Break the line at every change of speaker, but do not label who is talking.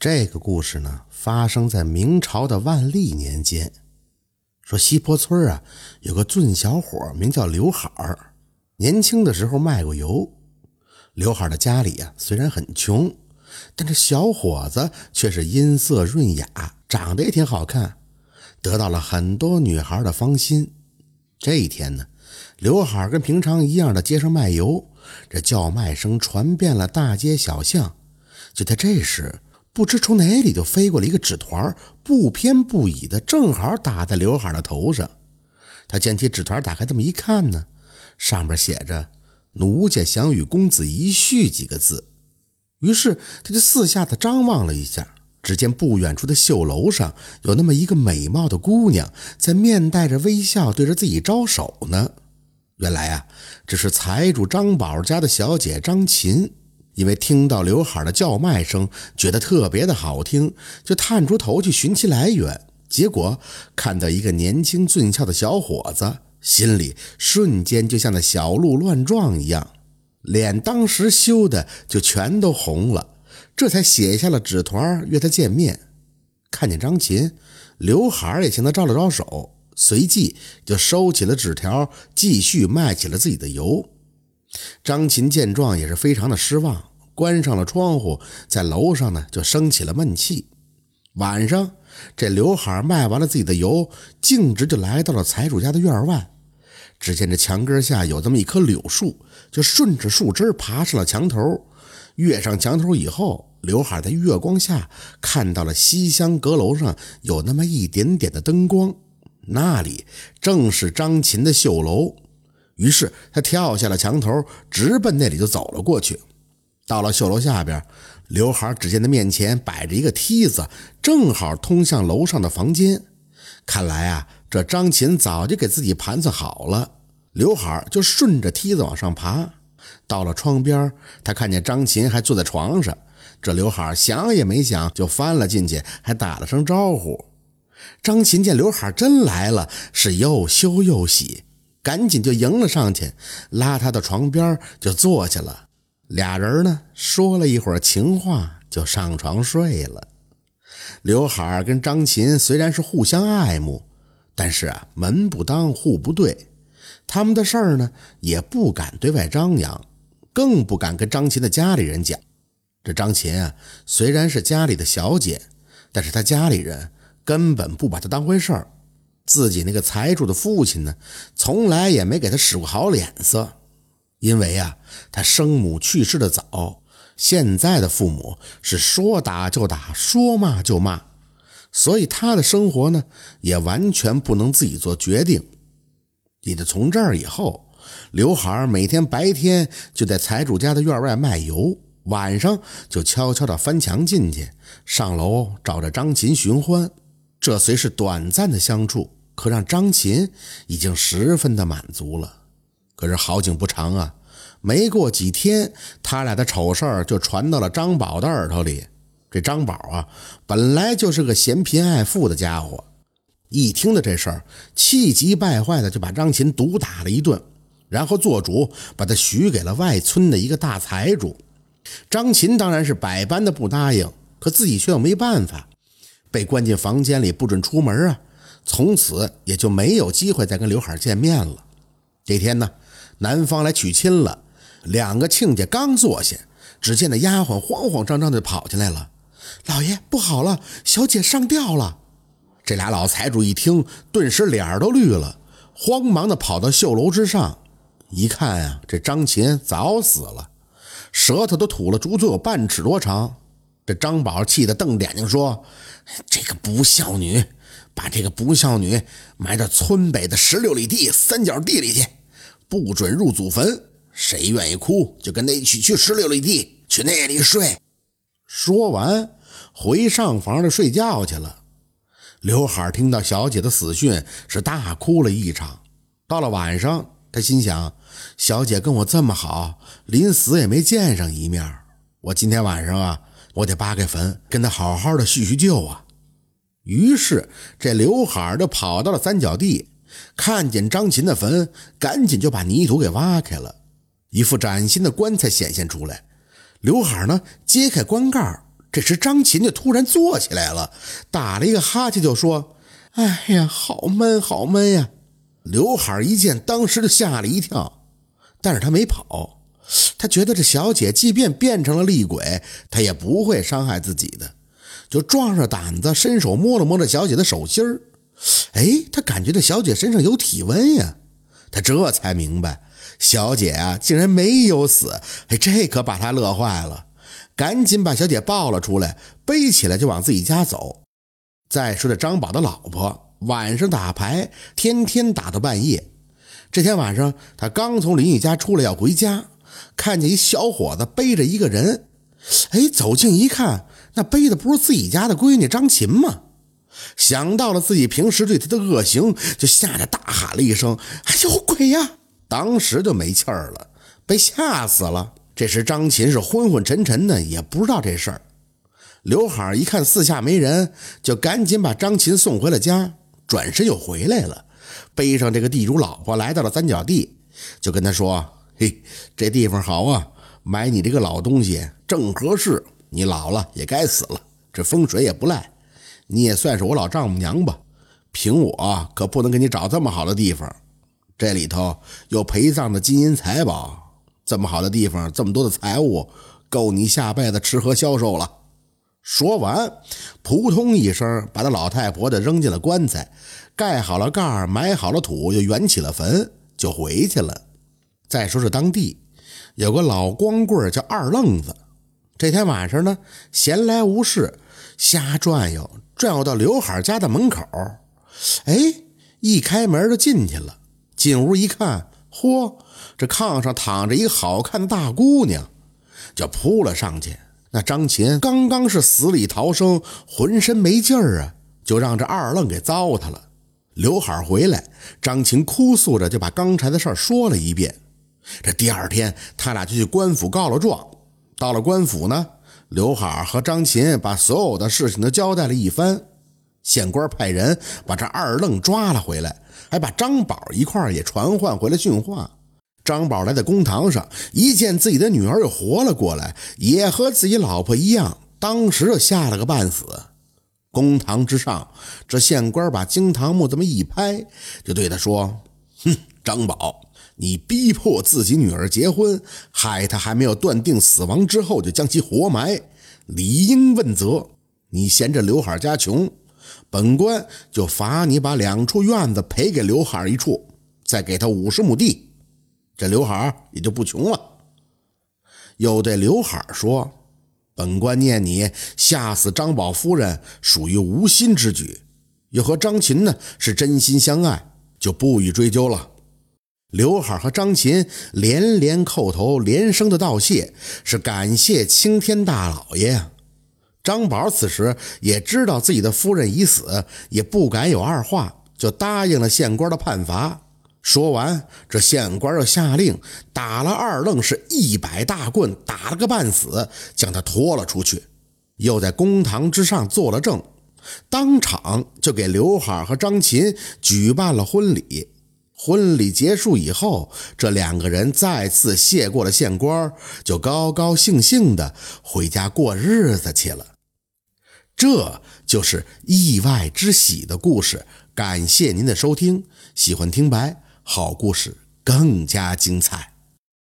这个故事呢，发生在明朝的万历年间。说西坡村啊，有个俊小伙，名叫刘海儿。年轻的时候卖过油。刘海的家里啊，虽然很穷，但这小伙子却是音色润雅，长得也挺好看，得到了很多女孩的芳心。这一天呢，刘海跟平常一样的街上卖油，这叫卖声传遍了大街小巷。就在这时，不知从哪里就飞过来一个纸团，不偏不倚的，正好打在刘海的头上。他捡起纸团，打开这么一看呢，上面写着“奴家想与公子一叙”几个字。于是他就四下的张望了一下，只见不远处的绣楼上有那么一个美貌的姑娘，在面带着微笑对着自己招手呢。原来啊，这是财主张宝家的小姐张琴。因为听到刘海的叫卖声，觉得特别的好听，就探出头去寻其来源。结果看到一个年轻俊俏的小伙子，心里瞬间就像那小鹿乱撞一样，脸当时羞的就全都红了。这才写下了纸团约他见面。看见张琴，刘海也向他招了招手，随即就收起了纸条，继续卖起了自己的油。张琴见状也是非常的失望。关上了窗户，在楼上呢就生起了闷气。晚上，这刘海卖完了自己的油，径直就来到了财主家的院外。只见这墙根下有这么一棵柳树，就顺着树枝爬上了墙头。跃上墙头以后，刘海在月光下看到了西厢阁楼上有那么一点点的灯光，那里正是张琴的绣楼。于是他跳下了墙头，直奔那里就走了过去。到了绣楼下边，刘海只见他面前摆着一个梯子，正好通向楼上的房间。看来啊，这张琴早就给自己盘算好了。刘海就顺着梯子往上爬，到了窗边，他看见张琴还坐在床上。这刘海想也没想就翻了进去，还打了声招呼。张琴见刘海真来了，是又羞又喜，赶紧就迎了上去，拉他到床边就坐下了。俩人呢说了一会儿情话，就上床睡了。刘海跟张琴虽然是互相爱慕，但是啊门不当户不对，他们的事儿呢也不敢对外张扬，更不敢跟张琴的家里人讲。这张琴啊虽然是家里的小姐，但是她家里人根本不把她当回事儿，自己那个财主的父亲呢，从来也没给他使过好脸色。因为啊，他生母去世的早，现在的父母是说打就打，说骂就骂，所以他的生活呢，也完全不能自己做决定。也就从这儿以后，刘海每天白天就在财主家的院外卖油，晚上就悄悄地翻墙进去，上楼找着张琴寻欢。这虽是短暂的相处，可让张琴已经十分的满足了。可是好景不长啊，没过几天，他俩的丑事儿就传到了张宝的耳朵里。这张宝啊，本来就是个嫌贫爱富的家伙，一听到这事儿，气急败坏的就把张琴毒打了一顿，然后做主把他许给了外村的一个大财主。张琴当然是百般的不答应，可自己却又没办法，被关进房间里不准出门啊。从此也就没有机会再跟刘海见面了。这天呢。男方来娶亲了，两个亲家刚坐下，只见那丫鬟慌慌张张的跑进来了。老爷不好了，小姐上吊了！这俩老财主一听，顿时脸儿都绿了，慌忙的跑到绣楼之上，一看呀，这张琴早死了，舌头都吐了足足有半尺多长。这张宝气得瞪眼睛说：“这个不孝女，把这个不孝女埋到村北的十六里地三角地里去。”不准入祖坟，谁愿意哭就跟他一起去十六里地，去那里睡。说完，回上房里睡觉去了。刘海听到小姐的死讯，是大哭了一场。到了晚上，他心想：小姐跟我这么好，临死也没见上一面。我今天晚上啊，我得扒开坟，跟她好好的叙叙旧啊。于是，这刘海就跑到了三角地。看见张琴的坟，赶紧就把泥土给挖开了，一副崭新的棺材显现出来。刘海呢，揭开棺盖，这时张琴就突然坐起来了，打了一个哈欠，就说：“哎呀，好闷，好闷呀！”刘海一见，当时就吓了一跳，但是他没跑，他觉得这小姐即便变成了厉鬼，她也不会伤害自己的，就壮着胆子伸手摸了摸这小姐的手心儿。哎，他感觉这小姐身上有体温呀，他这才明白，小姐啊竟然没有死。哎，这可把他乐坏了，赶紧把小姐抱了出来，背起来就往自己家走。再说这张宝的老婆晚上打牌，天天打到半夜。这天晚上，他刚从邻居家出来要回家，看见一小伙子背着一个人，哎，走近一看，那背的不是自己家的闺女张琴吗？想到了自己平时对她的恶行，就吓得大喊了一声：“哎有鬼呀！”当时就没气儿了，被吓死了。这时张琴是昏昏沉沉的，也不知道这事儿。刘海一看四下没人，就赶紧把张琴送回了家，转身又回来了，背上这个地主老婆来到了三角地，就跟他说：“嘿，这地方好啊，买你这个老东西正合适。你老了也该死了，这风水也不赖。”你也算是我老丈母娘吧，凭我可不能给你找这么好的地方，这里头有陪葬的金银财宝，这么好的地方，这么多的财物，够你下辈子吃喝消受了。说完，扑通一声，把那老太婆的扔进了棺材，盖好了盖埋好了土，又圆起了坟，就回去了。再说是当地有个老光棍叫二愣子，这天晚上呢，闲来无事，瞎转悠。转悠到刘海家的门口，哎，一开门就进去了。进屋一看，嚯，这炕上躺着一个好看的大姑娘，就扑了上去。那张琴刚刚是死里逃生，浑身没劲儿啊，就让这二愣给糟蹋了。刘海回来，张琴哭诉着就把刚才的事儿说了一遍。这第二天，他俩就去官府告了状。到了官府呢。刘海和张琴把所有的事情都交代了一番，县官派人把这二愣抓了回来，还把张宝一块也传唤回来训话。张宝来在公堂上，一见自己的女儿又活了过来，也和自己老婆一样，当时就吓了个半死。公堂之上，这县官把惊堂木这么一拍，就对他说：“哼，张宝。”你逼迫自己女儿结婚，害她还没有断定死亡之后就将其活埋，理应问责。你嫌这刘海家穷，本官就罚你把两处院子赔给刘海一处，再给他五十亩地，这刘海也就不穷了。又对刘海说：“本官念你吓死张宝夫人属于无心之举，又和张琴呢是真心相爱，就不予追究了。”刘海和张琴连连叩头，连声的道谢，是感谢青天大老爷呀。张宝此时也知道自己的夫人已死，也不敢有二话，就答应了县官的判罚。说完，这县官又下令打了二愣是一百大棍，打了个半死，将他拖了出去，又在公堂之上做了证，当场就给刘海和张琴举办了婚礼。婚礼结束以后，这两个人再次谢过了县官，就高高兴兴的回家过日子去了。这就是意外之喜的故事。感谢您的收听，喜欢听白好故事更加精彩。